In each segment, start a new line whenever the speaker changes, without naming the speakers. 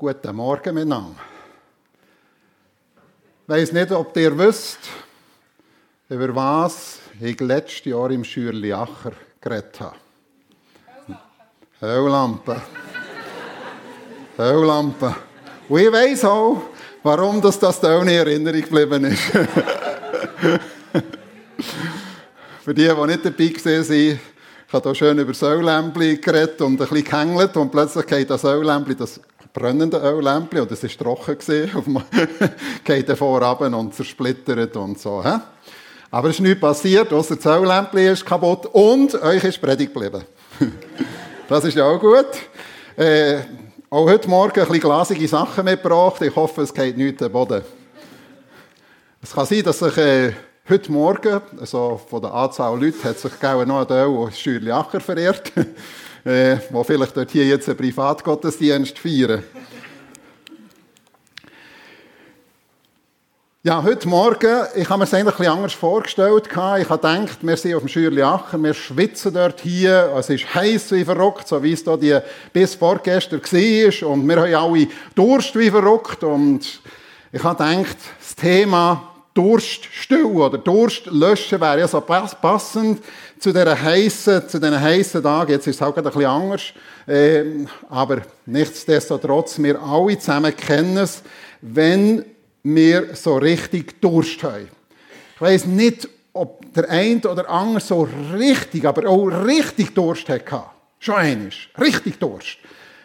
Guten Morgen miteinander. Ich weiss nicht, ob ihr wisst, über was ich letztes Jahr im Schürli Acher geredet habe. Heulampe. Heulampe. Und ich weiss auch, warum das, das da in Erinnerung geblieben ist. Für die, die nicht dabei waren, ich habe hier schön über Säulämpli geredet und ein bisschen gehängelt und plötzlich geht das Säulämpli, das brennende Öllämpchen, und es war trocken, gewesen, geht davor ab und zersplittert und so. He? Aber es ist nichts passiert, außer das Öllämpchen ist kaputt und euch ist Predigt geblieben. das ist ja auch gut. Äh, auch heute Morgen ein bisschen glasige Sachen mitgebracht. Ich hoffe, es geht nicht den Boden. Es kann sein, dass sich äh, heute Morgen, also von der Anzahl Leute, hat sich noch ein Teil Schürli Acher verehrt äh, die vielleicht dort hier jetzt einen Privatgottesdienst feiern. Ja, heute Morgen, ich habe mir es eigentlich ein anders vorgestellt. Ich habe gedacht, wir sind auf dem Schürli Acher, wir schwitzen dort hier, es ist heiß wie verrückt, so wie es da die bis vorgestern war. Und wir haben alle Durst wie verrückt. Und ich habe gedacht, das Thema Durst stillen oder Durst löschen wäre ja so passend zu diesen heißen, zu diesen heißen Tagen. Jetzt ist es halt ein bisschen anders. Ähm, aber nichtsdestotrotz, wir alle zusammen kennen es, wenn wir so richtig Durst haben. Ich weiss nicht, ob der eine oder andere so richtig, aber auch richtig Durst hatte. Schon einmal. Richtig Durst.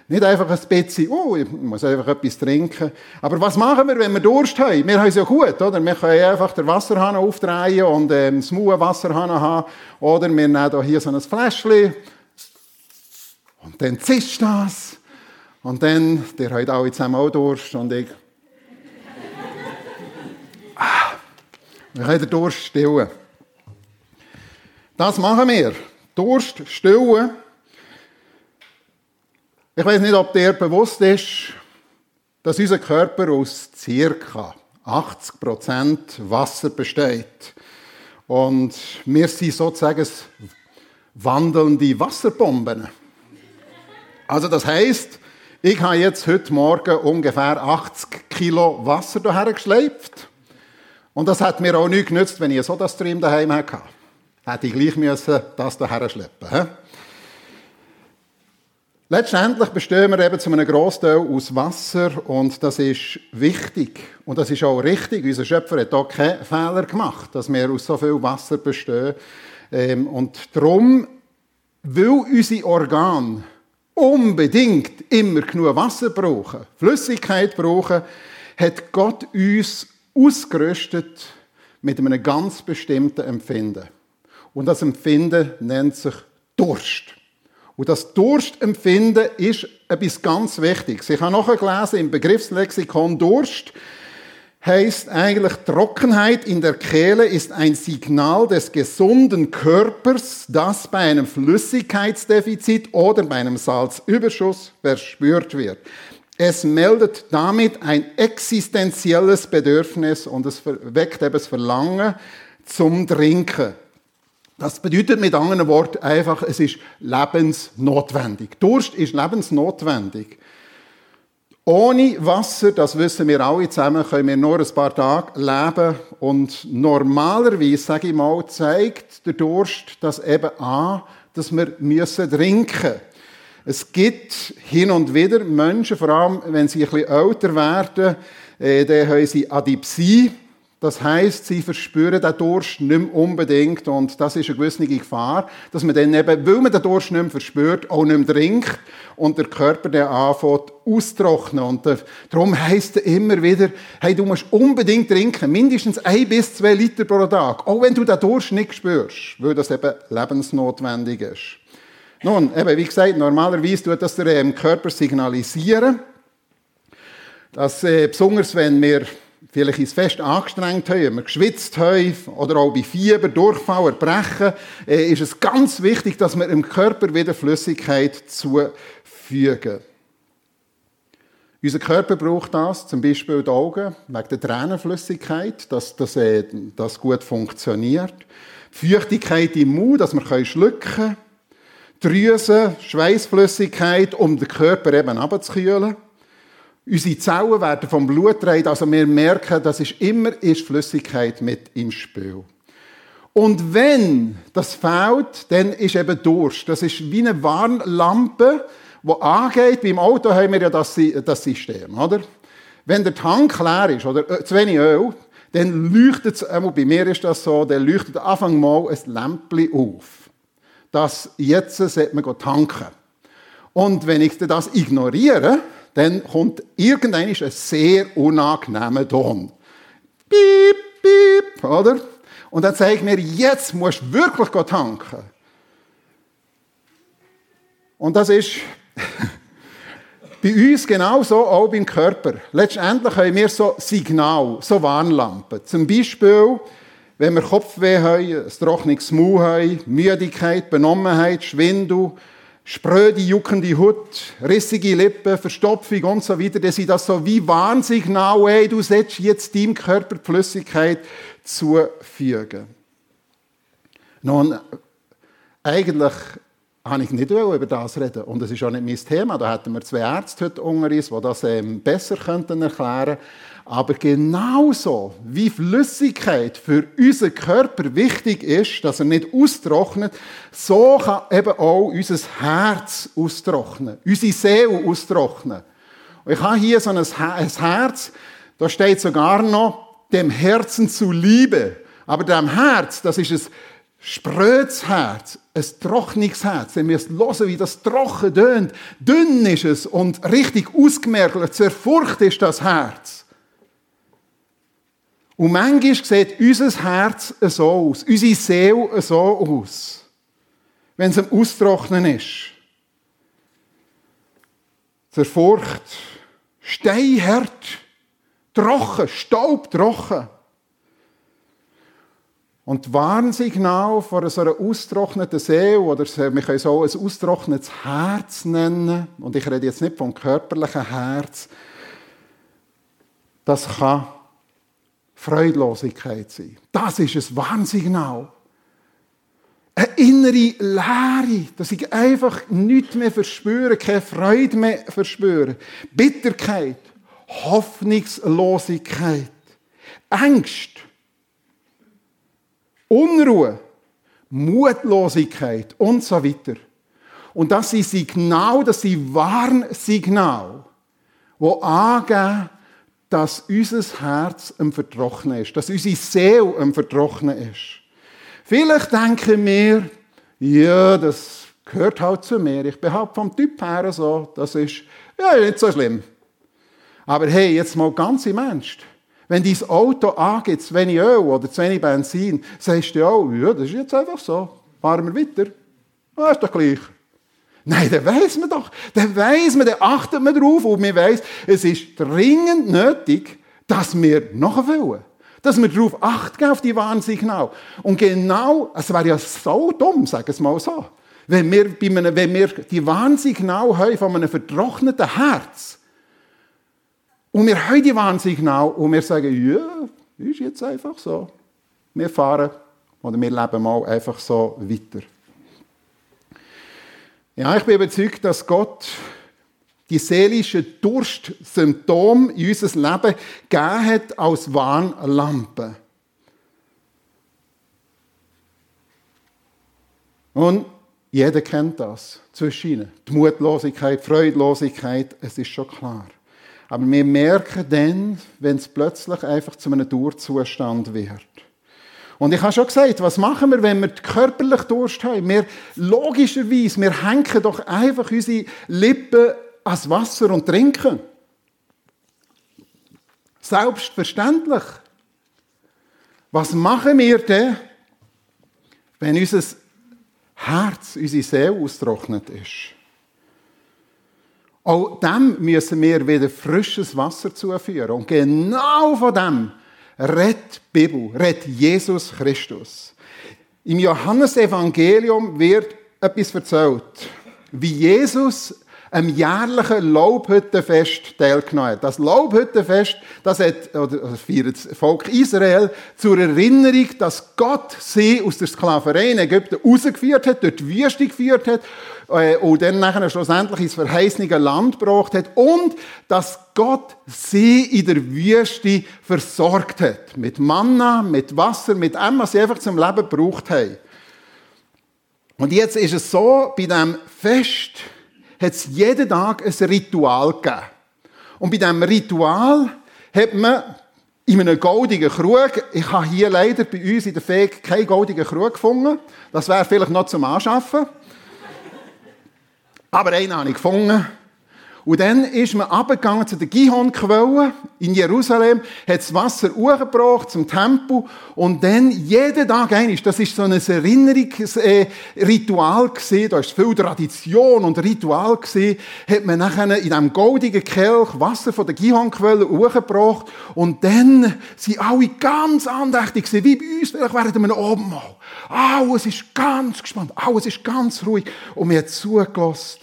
Nicht einfach ein bisschen, oh, ich muss einfach etwas trinken. Aber was machen wir, wenn wir Durst haben? Wir haben es ja gut, oder? Wir können einfach den Wasserhahn aufdrehen und ähm, smooth Wasserhahn haben. Oder wir nehmen hier so ein Fläschchen. Und dann zischt das. Und dann, der hat alle zusammen auch Durst und ich. ah, wir können den Durst stillen. Das machen wir. Durst stillen. Ich weiß nicht, ob dir bewusst ist, dass unser Körper aus ca. 80% Wasser besteht. Und wir sind sozusagen wandelnde Wasserbomben. Also das heißt, ich habe jetzt heute Morgen ungefähr 80 Kilo Wasser hierher geschleift. Und das hat mir auch nicht genützt, wenn ich einen Sodastream daheim hatte. Hätte ich gleich müssen das hierher schleppen. Letztendlich bestehen wir eben zu einem Großteil aus Wasser und das ist wichtig und das ist auch richtig. Unser Schöpfer hat auch keinen Fehler gemacht, dass wir aus so viel Wasser bestehen. Ähm, und darum, weil unsere Organe unbedingt immer genug Wasser brauchen, Flüssigkeit brauchen, hat Gott uns ausgerüstet mit einem ganz bestimmten Empfinden. Und das Empfinden nennt sich Durst. Und das Durstempfinden ist etwas ganz Wichtiges. Ich habe nachher gelesen im Begriffslexikon Durst heißt eigentlich Trockenheit in der Kehle ist ein Signal des gesunden Körpers, das bei einem Flüssigkeitsdefizit oder bei einem Salzüberschuss verspürt wird. Es meldet damit ein existenzielles Bedürfnis und es weckt eben das Verlangen zum Trinken. Das bedeutet mit anderen Worten einfach, es ist lebensnotwendig. Durst ist lebensnotwendig. Ohne Wasser, das wissen wir alle zusammen, können wir nur ein paar Tage leben. Und normalerweise, sage ich mal, zeigt der Durst das eben an, dass wir müssen trinken Es gibt hin und wieder Menschen, vor allem wenn sie ein bisschen älter werden, äh, dann haben sie Adipsie. Das heißt, sie verspüren den Durst nicht mehr unbedingt und das ist eine gewisse Gefahr, dass man dann eben, weil man den Durst nicht mehr verspürt, auch nicht mehr trinkt und der Körper dann anfängt austrocknen. Und darum heisst es immer wieder, hey, du musst unbedingt trinken, mindestens ein bis zwei Liter pro Tag, auch wenn du den Durst nicht spürst, weil das eben lebensnotwendig ist. Nun, eben, wie gesagt, normalerweise tut das der ähm, Körper signalisieren, dass äh, besonders wenn wir vielleicht uns fest angestrengt haben, wenn wir geschwitzt haben oder auch bei Fieber, Durchfall, Erbrechen, äh, ist es ganz wichtig, dass wir im Körper wieder Flüssigkeit zufügen. Unser Körper braucht das, zum Beispiel die Augen, wegen der Tränenflüssigkeit, dass das, äh, das gut funktioniert. Feuchtigkeit im Mund, dass wir schlucken können. Drüsen, Schweißflüssigkeit, um den Körper eben abzukühlen. Unsere Zellen werden vom Blut gedreht, also wir merken, das ist immer ist Flüssigkeit mit im Spiel. Und wenn das fehlt, dann ist eben Durst. Das ist wie eine Warnlampe, die angeht. Beim Auto haben wir ja das, das System, oder? Wenn der Tank leer ist oder äh, zu wenig Öl, dann leuchtet es, bei mir ist das so, dann leuchtet Anfang mal ein Lämpchen auf. Das jetzt sollte man tanken. Und wenn ich das ignoriere, dann kommt irgendein ein sehr unangenehmer Ton. Piep, piep, oder? Und dann zeigt mir, jetzt musst du wirklich tanken. Und das ist bei uns genauso auch beim Körper. Letztendlich haben wir so Signal, so Warnlampen. Zum Beispiel, wenn wir Kopfweh haben, ein trockenes Maul haben, Müdigkeit, Benommenheit, Schwindel, spröde, juckende Haut, rissige Lippen, Verstopfung und so weiter, dann sind das so wie Warnsignal, hey, du sollst jetzt deinem Körper die Flüssigkeit zufügen. Nun, eigentlich habe ich nicht über das reden und es ist auch nicht mein Thema. Da hätten wir zwei Ärzte heute unter uns, die das ähm, besser könnten erklären Aber genauso wie Flüssigkeit für unseren Körper wichtig ist, dass er nicht austrocknet, so kann eben auch unser Herz austrocknen, unsere Seele austrocknen. Und ich habe hier so ein Herz, da steht sogar noch, dem Herzen zu Liebe. Aber dem Herz, das ist ein sprödes Herz, ein trockenes Herz. Ihr müsst hören, wie das trocken tönt. Dünn ist es und richtig ausgemergelt. Zerfurcht ist das Herz. Und manchmal sieht unser Herz so aus, unsere Seele so aus, wenn es am Austrocknen ist. Zerfurcht, steinhart, trocken, staubtrocken. Und Warnsignal vor so einer austrockneten Seele, oder wir können es auch ein austrocknetes Herz nennen, und ich rede jetzt nicht vom körperlichen Herz, das kann Freudlosigkeit sein. Das ist ein Warnsignal. Eine innere Leere, dass ich einfach nichts mehr verspüre, keine Freude mehr verspüre. Bitterkeit, Hoffnungslosigkeit, Angst, Unruhe, Mutlosigkeit und so weiter. Und das sind Signale, das sind Warnsignale, die angeben, dass unser Herz am Vertrocknen ist, dass unsere Seele am Vertrocknen ist. Vielleicht denken wir, ja, das gehört halt zu mir. Ich bin vom Typ her so, das ist ja nicht so schlimm. Aber hey, jetzt mal ganz im Ernst. Wenn dein Auto angeht, zu wenig Öl oder zu wenig Benzin, sagst du ja, ja, das ist jetzt einfach so. Fahren wir weiter. Das ist doch gleich. Nein, dann weiss man doch. Dann weiss man, dann achtet man darauf und man weiss, es ist dringend nötig, dass wir nachfüllen. Dass wir darauf achten, auf die Warnsignale. Und genau, es wäre ja so dumm, sagen wir es mal so, wenn wir, bei einem, wenn wir die Warnsignale haben von einem vertrockneten Herz, und wir haben die Warnsignale und wir sagen, ja, ist jetzt einfach so. Wir fahren oder wir leben mal einfach so weiter. Ja, ich bin überzeugt, dass Gott die seelischen Durstsymptome in unser Leben gegeben hat als Warnlampe. Und jeder kennt das zwischen ihnen. Die Mutlosigkeit, die Freudlosigkeit, es ist schon klar. Aber wir merken dann, wenn es plötzlich einfach zu einem Durzustand wird. Und ich habe schon gesagt, was machen wir, wenn wir körperlich Durst haben? Wir, logischerweise, wir hängen doch einfach unsere Lippen ans Wasser und trinken. Selbstverständlich. Was machen wir denn, wenn unser Herz, unsere Seele austrocknet ist? Auch dem müssen wir wieder frisches Wasser zuführen. Und genau von dem die Bibel, redet Jesus Christus. Im Johannesevangelium wird etwas erzählt, wie Jesus am jährlichen Laubhüttenfest teilgenommen hat. Das Laubhüttenfest, das hat, oder, das feiert das Volk Israel zur Erinnerung, dass Gott sie aus der Sklaverei in Ägypten rausgeführt hat, durch die Wüste geführt hat äh, und dann nachher schlussendlich ins verheißene Land gebracht hat und dass Gott sie in der Wüste versorgt hat. Mit Manna, mit Wasser, mit allem, was sie einfach zum Leben gebraucht haben. Und jetzt ist es so, bei diesem Fest hat es jeden Tag ein Ritual gegeben. Und bei diesem Ritual hat man in einem goldigen Krug, ich habe hier leider bei uns in der Feg keinen goldigen Krug gefunden, das wäre vielleicht noch zum Anschaffen. Aber einen habe ich gefunden. Und dann ist man abgegangen zu der Gihon-Quelle in Jerusalem, hat das Wasser hochgebracht zum Tempel und dann jeden Tag eines, das ist so ein Erinnerungsritual gesehen, da ist viel Tradition und Ritual gesehen, hat man nachher in diesem goldigen Kelch Wasser von der Gihon-Quelle hochgebracht und dann sind alle ganz andächtig gewesen, wie bei uns, vielleicht während einem Abendmahl. Alles ist ganz gespannt, alles ist ganz ruhig und mir hat zugelassen.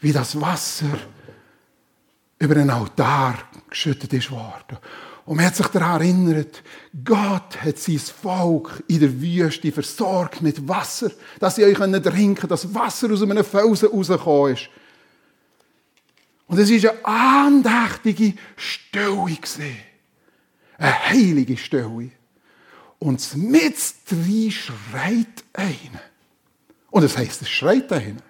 Wie das Wasser über den Altar geschüttet ist worden. Und man hat sich daran erinnert, Gott hat sein Volk in der Wüste versorgt mit Wasser, dass sie euch trinken können, dass Wasser aus einem Felsen rausgekommen ist. Und es war eine andächtige Stille. Eine heilige Stille. Und mit drei schreit einer. Und das heisst, es schreit einer.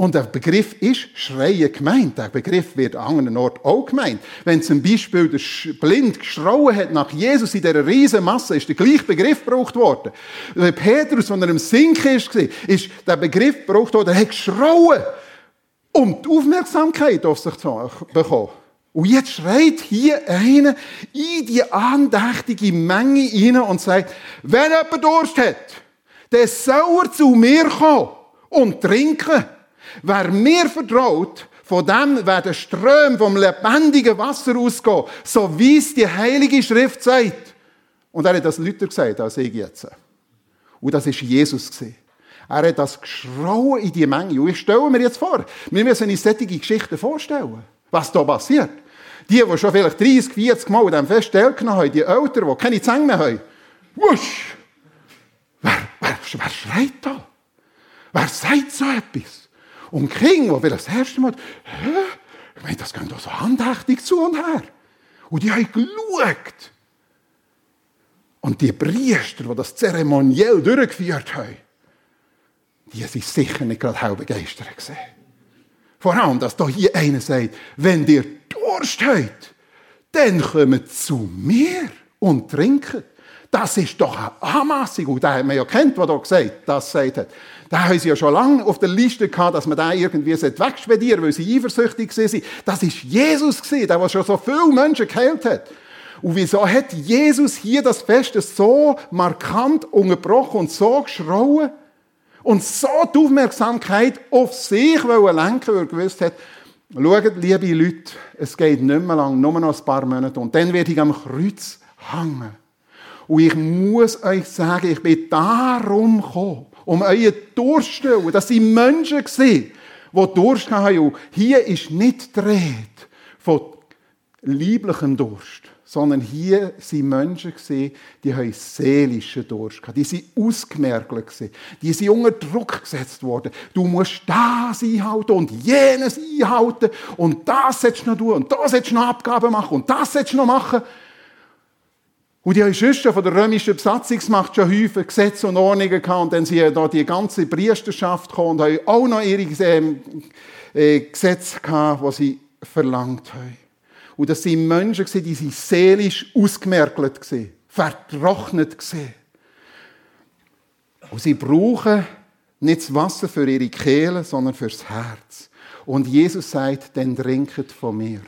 Und der Begriff ist Schreien gemeint. Der Begriff wird an anderen Orten auch gemeint. Wenn zum Beispiel der Blind geschrauen hat nach Jesus in dieser riesen Masse, ist der gleiche Begriff gebraucht worden. Wenn Petrus von einem Sink ist, ist der Begriff gebraucht worden, er hat geschrauen, um die Aufmerksamkeit auf sich zu bekommen. Und jetzt schreit hier einer in die andächtige Menge hinein und sagt, wenn jemand Durst hat, der soll er zu mir kommen und trinken. Wer mir vertraut, von dem werden Ströme vom lebendigen Wasser ausgehen, so wie es die Heilige Schrift sagt. Und er hat das Luther gesagt, als ich jetzt. Und das ist Jesus. Er hat das geschrauen in die Menge. Und ich stelle mir jetzt vor, wir müssen uns solche Geschichten vorstellen, was da passiert. Die, die schon vielleicht 30, 40 Mal in diesem Fest teilgenommen haben, die Eltern, die keine Zähne mehr haben. Wusch! Wer, wer, wer schreit da? Wer sagt so etwas? Und Kinder, die vielleicht das erste Mal, hä? Ich meine, das geht doch so andächtig zu und her. Und die haben geschaut. Und die Priester, die das zeremoniell durchgeführt haben, die sind sicher nicht gerade halb begeistert. Vor allem, dass da hier einer sagt, wenn ihr Durst habt, dann kommt zu mir und trinkt. Das ist doch eine Anmassung. Den hat man ja kennt, der da gesagt das gesagt hat. Da haben sie ja schon lange auf der Liste gehabt, dass man da irgendwie wegspedieren weil sie eifersüchtig waren. Das ist Jesus gewesen, der, der schon so viele Menschen geheilt hat. Und wieso hat Jesus hier das Fest so markant unterbrochen und so geschrauen? Und so die Aufmerksamkeit auf sich lenken, weil er gewusst hat, schaut, liebe Leute, es geht nicht mehr lang, nur noch ein paar Monate und dann werde ich am Kreuz hängen. Und ich muss euch sagen, ich bin darum gekommen, um euren Durst zu stellen. Das sind Menschen die Durst. Und hier ist nicht die Rede von lieblichem Durst, sondern hier sind Menschen die haben seelischen Durst gehabt. Die sind ausgemerkelt Die sind unter Druck gesetzt worden. Du musst das einhalten und jenes einhalten und das sollst du noch tun und das sollst du noch Abgaben machen und das sollst du noch machen. Und die haben schon von der römischen Besatzungsmacht schon häufig Gesetze und Ordnungen gehabt. Und dann sind da die ganze Priesterschaft gekommen und haben auch noch ihre ähm, äh, Gesetze gehabt, die sie verlangt haben. Und das sind Menschen, die sind seelisch ausgemerkelt waren, vertrocknet waren. Und sie brauchen nicht das Wasser für ihre Kehle, sondern fürs Herz. Und Jesus sagt, dann trinket von mir.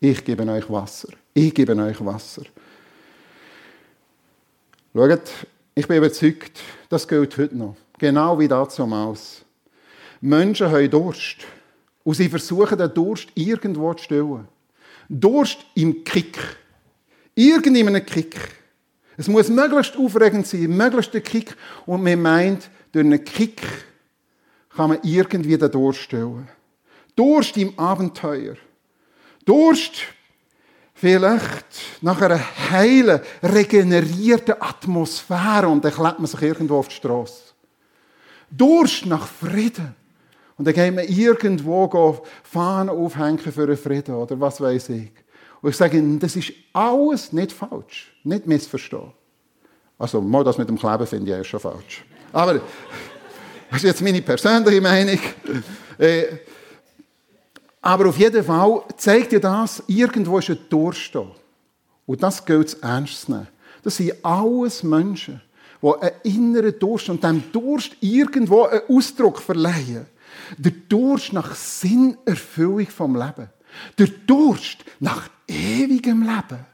Ich gebe euch Wasser. Ich gebe euch Wasser. Schaut, ich bin überzeugt, das gilt heute noch. Genau wie damals. Menschen haben Durst. Und sie versuchen, den Durst irgendwo zu stillen. Durst im Kick. Irgend in Kick. Es muss möglichst aufregend sein, möglichst der Kick. Und man meint, durch einen Kick kann man irgendwie den Durst stillen. Durst im Abenteuer. Durst vielleicht nach einer heilen, regenerierten Atmosphäre und dann klebt man sich irgendwo auf die Straße. Durst nach Frieden. Und dann geht man irgendwo Fahnen aufhängen für einen Frieden oder was weiß ich. Und ich sage Ihnen, das ist alles nicht falsch. Nicht missverstehen. Also, mal das mit dem Kleben finde ich ja schon falsch. Aber, das ist jetzt meine persönliche Meinung. Aber auf jeden Fall zeigt dir das, irgendwo ist ein Durst da. Und das gilt es ernst zu nehmen. Das sind alles Menschen, die einen inneren Durst und dem Durst irgendwo einen Ausdruck verleihen. Der Durst nach Sinnerfüllung vom Leben. Der Durst nach ewigem Leben.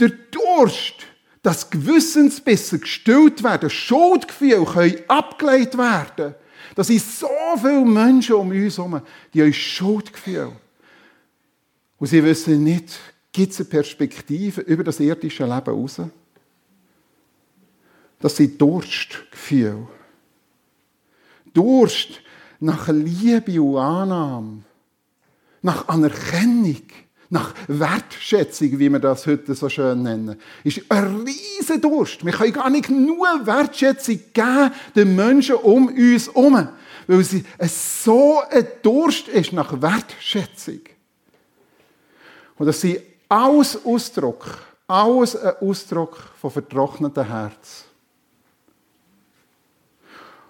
Der Durst, dass Gewissensbisse gestillt werden, Schuldgefühle können abgelegt werden. Das sind so viele Menschen um uns herum, die haben Schuldgefühle. Und sie wissen nicht, gibt es eine Perspektive über das irdische Leben raus? Das sind Durstgefühle. Durst nach Liebe und Annahme, nach Anerkennung, nach Wertschätzung, wie wir das heute so schön nennen, ist ein riesen Durst. Wir können gar nicht nur Wertschätzung geben den Menschen um uns herum, weil es so ein Durst ist nach Wertschätzung. Und das sind alles Ausdruck, alles ein Ausdruck von vertrocknetem Herz.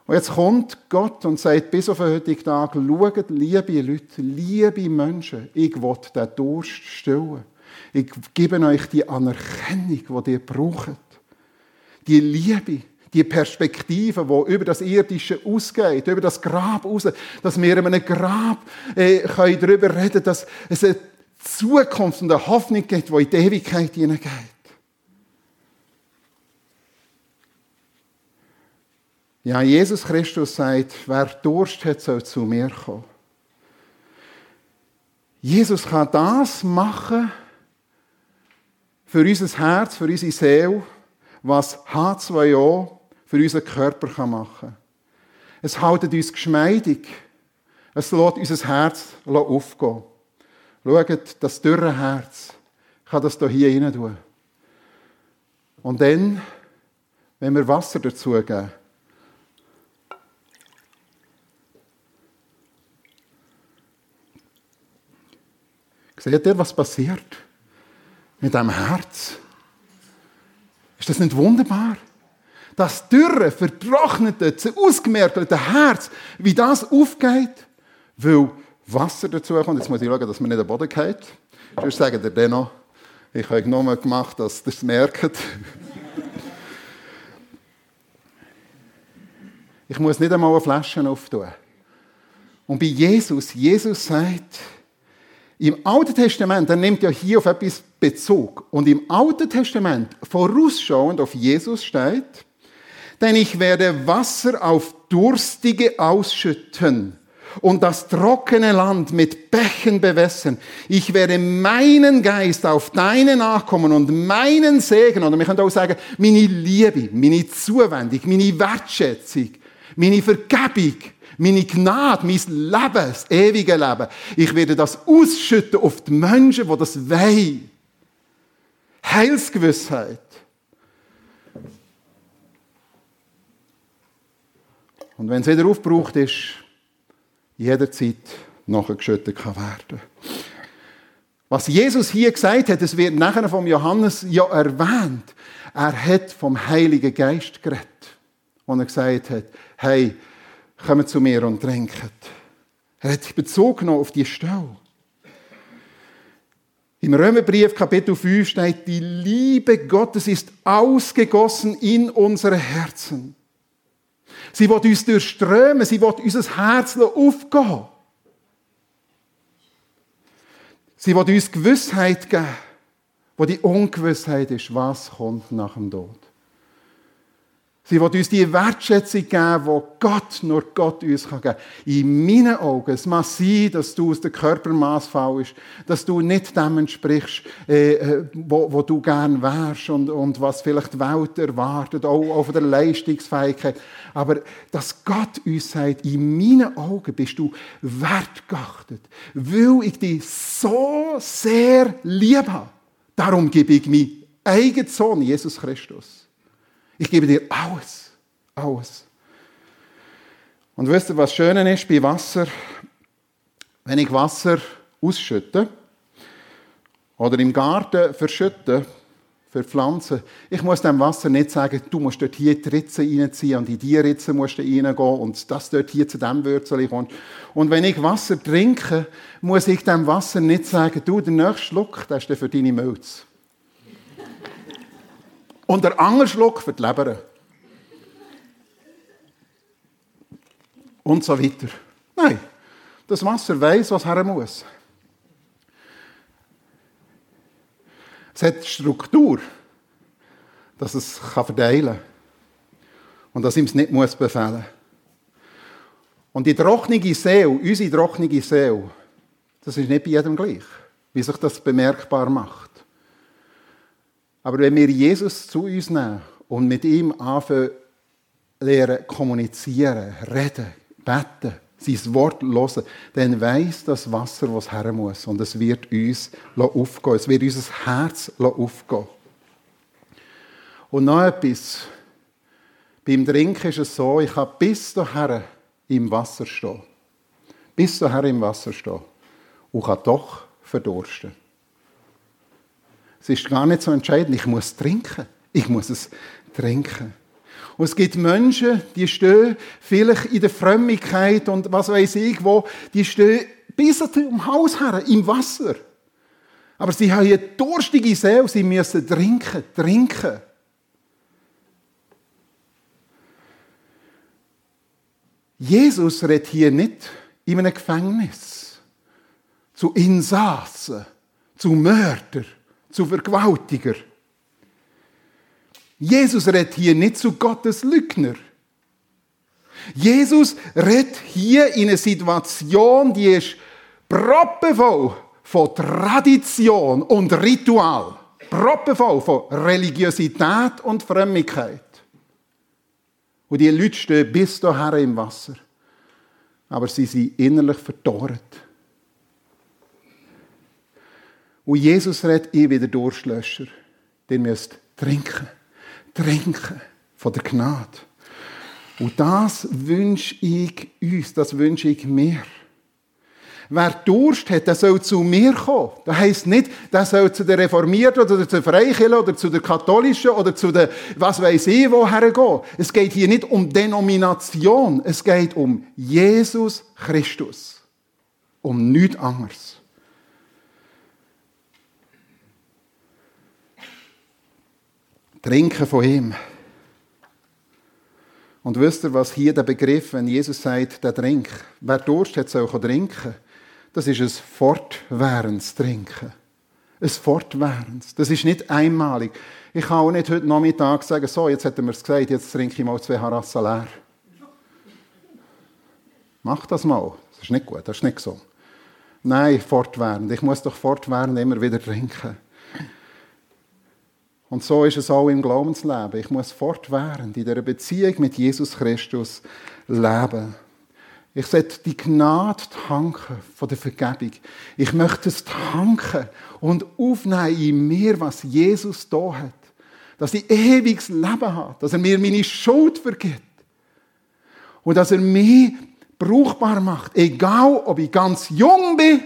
Und jetzt kommt Gott und sagt bis auf den heutigen Tag, schaut, liebe Leute, liebe Menschen, ich will den Durst stillen. Ich gebe euch die Anerkennung, die ihr braucht. Die Liebe, die Perspektive, die über das Irdische ausgeht, über das Grab raus, dass wir in einem Grab äh, darüber reden können, dass es eine Zukunft und eine Hoffnung gibt, die in die Ewigkeit hineingeht. Ja, Jesus Christus sagt, wer Durst hat, soll zu mir kommen. Jesus kann das machen für unser Herz, für unsere Seele, was H2O für unseren Körper machen kann. Es hält uns geschmeidig. Es lässt unser Herz aufgehen. Schaut, das dürre Herz kann das hier rein tun. Und dann, wenn wir Wasser dazugeben, Seht ihr, was passiert mit dem Herz? Ist das nicht wunderbar? Das dürre, vertrocknete, ausgemerkelte Herz, wie das aufgeht, weil Wasser dazu kommt. Jetzt muss ich schauen, dass man nicht den Boden geht. Sonst sagen ihr dann noch, ich habe nur gemacht, dass ihr es merkt. ich muss nicht einmal eine Flasche auftun. Und bei Jesus, Jesus sagt, im Alten Testament, er nimmt ja hier auf etwas Bezug. Und im Alten Testament, vorausschauend auf Jesus steht, denn ich werde Wasser auf Durstige ausschütten und das trockene Land mit Bächen bewässern. Ich werde meinen Geist auf deine Nachkommen und meinen Segen, oder wir können auch sagen, meine Liebe, meine Zuwendung, meine Wertschätzung, meine Vergebung meine Gnade, mein Leben, das ewige Leben. Ich werde das ausschütten auf die Menschen, die das wollen. Heilsgewissheit. Und wenn es wieder aufgebraucht ist, jederzeit nachgeschüttet kann werden. Was Jesus hier gesagt hat, es wird nachher vom Johannes ja erwähnt. Er hat vom Heiligen Geist geredet. Und er gesagt hat, hey, kommt zu mir und trinkt. Er hat sich bezogen auf die Stelle. Im Römerbrief Kapitel 5 steht, die Liebe Gottes ist ausgegossen in unsere Herzen. Sie wird uns durchströmen, sie wird unser Herz aufgehen. Sie wird uns Gewissheit geben, wo die Ungewissheit ist, was kommt nach dem Tod. Sie will uns die Wertschätzung geben, die Gott, nur Gott uns geben kann. In meinen Augen, es mag sein, dass du aus dem Körpermaß fallst, dass du nicht dem entsprichst, äh, äh, wo, wo du gern wärst und, und was vielleicht die Welt erwartet, auch, auch von der Leistungsfähigkeit. Aber dass Gott uns sagt, in meinen Augen bist du wertgeachtet, weil ich dich so sehr lieb habe. Darum gebe ich meinen eigenen Sohn, Jesus Christus. Ich gebe dir alles. Alles. Und wisst ihr, was schön ist bei Wasser? Wenn ich Wasser ausschütte oder im Garten verschütte für Pflanzen, ich muss dem Wasser nicht sagen, du musst dort hier die Ritze reinziehen und in die Ritze musst du reingehen und das dort hier zu dem Würzel kommt. Und wenn ich Wasser trinke, muss ich dem Wasser nicht sagen, du, der nächste Schluck, das ist für deine Milz. Und der Angelschluck für die Leber. Und so weiter. Nein, das Wasser weiß, was her muss. Es hat Struktur, dass es verteilen kann. Und dass ihm es nicht muss befehlen Und die trockene Seele, unsere trockene Seele, das ist nicht bei jedem gleich, wie sich das bemerkbar macht. Aber wenn wir Jesus zu uns nehmen und mit ihm anfangen, lernen, kommunizieren, reden, beten, sein Wort hören, dann weiss das Wasser, was her muss. Und es wird uns aufgehen. Es wird unser Herz aufgehen. Und noch etwas. Beim Trinken ist es so, ich kann bis dahin im Wasser stehen. Bis dahin im Wasser stehen. Und kann doch verdursten. Es ist gar nicht so entscheidend. Ich muss trinken. Ich muss es trinken. Und es gibt Menschen, die stehen vielleicht in der Frömmigkeit und was weiß ich wo, die stehen bis zum Haus her, im Wasser. Aber sie haben eine durstige Seele, sie müssen trinken, trinken. Jesus redet hier nicht in einem Gefängnis zu Insassen, zu Mördern zu Vergewaltiger. Jesus redet hier nicht zu Gottes Lügner. Jesus redet hier in einer Situation, die ist proppevoll von Tradition und Ritual. Proppevoll von Religiosität und Frömmigkeit. Und die Leute stehen bis dahin im Wasser. Aber sie sind innerlich verdorrt. Und Jesus redet ihr wieder Durstlöscher. Den müsst trinken. Trinken von der Gnade. Und das wünsche ich uns, das wünsche ich mir. Wer Durst hat, der soll zu mir kommen. Das heisst nicht, der soll zu der Reformierten oder zu der Freikirche oder zu der Katholischen oder zu der, was weiß ich, woher gehen. Es geht hier nicht um Denomination. Es geht um Jesus Christus. Um nichts anderes. Trinken von ihm. Und wisst ihr, was hier der Begriff, wenn Jesus sagt, der Trink, wer Durst hat, soll trinken, das ist ein fortwährendes Trinken. Ein fortwährendes. Das ist nicht einmalig. Ich kann auch nicht heute Nachmittag sagen, so, jetzt hätten wir es gesagt, jetzt trinke ich mal zwei Harassen leer. Mach das mal. Das ist nicht gut, das ist nicht so. Nein, fortwährend. Ich muss doch fortwährend immer wieder trinken. Und so ist es auch im Glaubensleben. Ich muss fortwährend in der Beziehung mit Jesus Christus leben. Ich sollte die Gnade tanken von der Vergebung. Ich möchte es tanken und aufnehmen in mir, was Jesus da hat. Dass ich ewiges Leben habe. Dass er mir meine Schuld vergibt. Und dass er mich brauchbar macht. Egal, ob ich ganz jung bin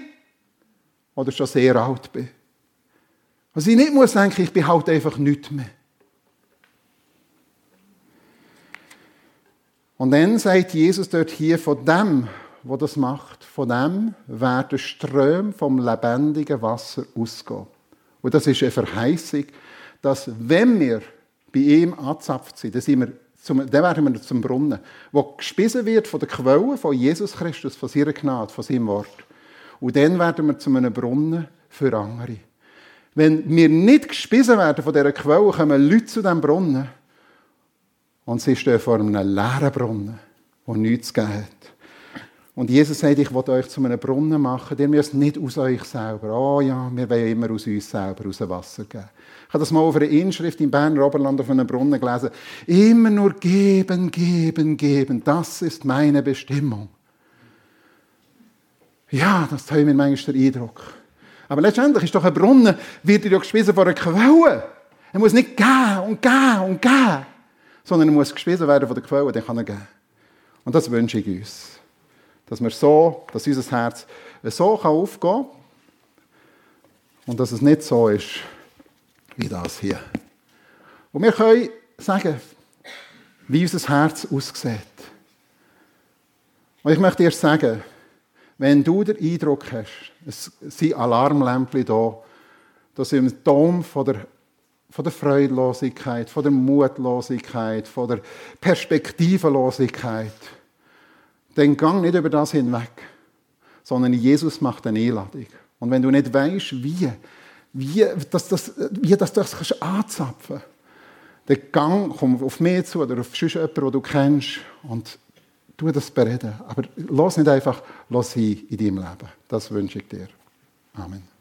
oder schon sehr alt bin. Was ich nicht muss denken, ich bin halt einfach nichts mehr. Und dann sagt Jesus dort hier von dem, wo das macht, von dem werden Ströme vom lebendigen Wasser ausgehen. Und das ist eine Verheißung, dass wenn wir bei ihm angezapft sind, dann, sind wir zum, dann werden wir zum Brunnen, wo gespissen wird von der Quelle von Jesus Christus, von seiner Gnade, von seinem Wort. Und dann werden wir zu einem Brunnen für andere. Wenn wir nicht gespissen werden von dieser Quelle, kommen Leute zu diesem Brunnen Und sie stehen vor einem leeren Brunnen, wo nichts gegeben hat. Und Jesus sagt, ich will euch zu einem Brunnen machen. Ihr müsst nicht aus euch selber. Oh ja, wir wollen immer aus uns selber aus dem Wasser geben. Ich habe das mal auf einer Inschrift im Berner Oberland auf einem Brunnen gelesen. Immer nur geben, geben, geben. Das ist meine Bestimmung. Ja, das teilt mir manchmal den Eindruck. Aber letztendlich ist doch ein Brunnen, wird ja gespissen von einer Quelle. Er muss nicht geben und geben und geben, sondern er muss gespissen werden von der Quelle, dann kann er geben. Und das wünsche ich uns. Dass wir so, dass unser Herz so aufgehen kann und dass es nicht so ist, wie das hier. Und wir können sagen, wie unser Herz aussieht. Und ich möchte dir sagen, wenn du den Eindruck hast, es sind Alarmlämpchen da, das Symptom von der, von der Freudlosigkeit, von der Mutlosigkeit, von der Perspektivenlosigkeit, dann gang nicht über das hinweg, sondern Jesus macht eine Einladung. Und wenn du nicht weißt, wie, wie, dass das, wie das, das kannst anzapfen dann gang, komm auf mich zu oder auf sonst jemanden, den du kennst und tu das bereden. Aber lass nicht einfach, lass hin in deinem Leben. Das wünsche ich dir. Amen.